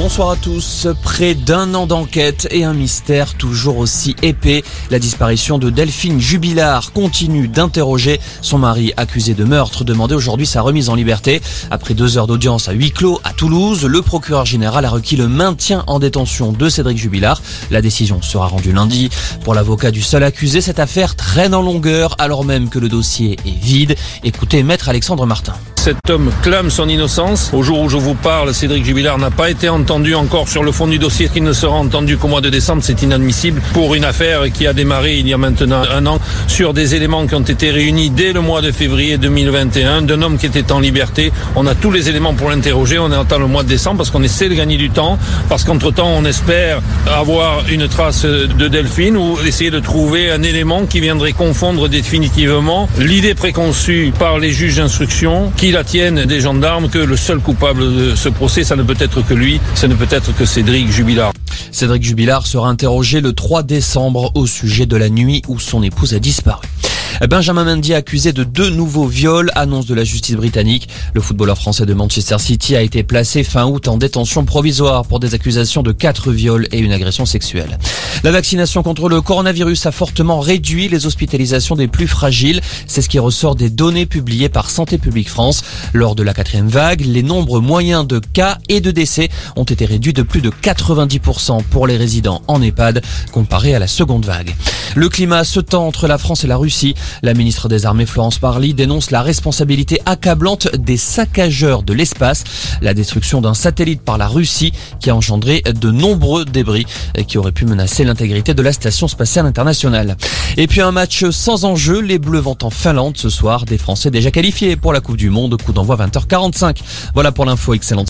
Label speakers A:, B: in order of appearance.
A: Bonsoir à tous. Près d'un an d'enquête et un mystère toujours aussi épais. La disparition de Delphine Jubilard continue d'interroger son mari accusé de meurtre. Demandait aujourd'hui sa remise en liberté. Après deux heures d'audience à huis clos à Toulouse, le procureur général a requis le maintien en détention de Cédric Jubilard. La décision sera rendue lundi. Pour l'avocat du seul accusé, cette affaire traîne en longueur alors même que le dossier est vide. Écoutez Maître Alexandre Martin.
B: Cet homme clame son innocence. Au jour où je vous parle, Cédric Jubilard n'a pas été entendu encore sur le fond du dossier qui ne sera entendu qu'au mois de décembre. C'est inadmissible pour une affaire qui a démarré il y a maintenant un an sur des éléments qui ont été réunis dès le mois de février 2021 d'un homme qui était en liberté. On a tous les éléments pour l'interroger. On attend le mois de décembre parce qu'on essaie de gagner du temps, parce qu'entre-temps on espère avoir une trace de Delphine ou essayer de trouver un élément qui viendrait confondre définitivement l'idée préconçue par les juges d'instruction qui la tiennent des gendarmes que le seul coupable de ce procès, ça ne peut être que lui, ça ne peut être que Cédric Jubilard.
A: Cédric Jubilard sera interrogé le 3 décembre au sujet de la nuit où son épouse a disparu. Benjamin Mendy accusé de deux nouveaux viols, annonce de la justice britannique. Le footballeur français de Manchester City a été placé fin août en détention provisoire pour des accusations de quatre viols et une agression sexuelle. La vaccination contre le coronavirus a fortement réduit les hospitalisations des plus fragiles. C'est ce qui ressort des données publiées par Santé publique France. Lors de la quatrième vague, les nombres moyens de cas et de décès ont été réduits de plus de 90% pour les résidents en EHPAD comparé à la seconde vague. Le climat se tend entre la France et la Russie. La ministre des Armées Florence Parly dénonce la responsabilité accablante des saccageurs de l'espace, la destruction d'un satellite par la Russie qui a engendré de nombreux débris qui auraient pu menacer l'intégrité de la station spatiale internationale. Et puis un match sans enjeu, les Bleus vont en Finlande ce soir, des Français déjà qualifiés pour la Coupe du Monde, coup d'envoi 20h45. Voilà pour l'info, excellente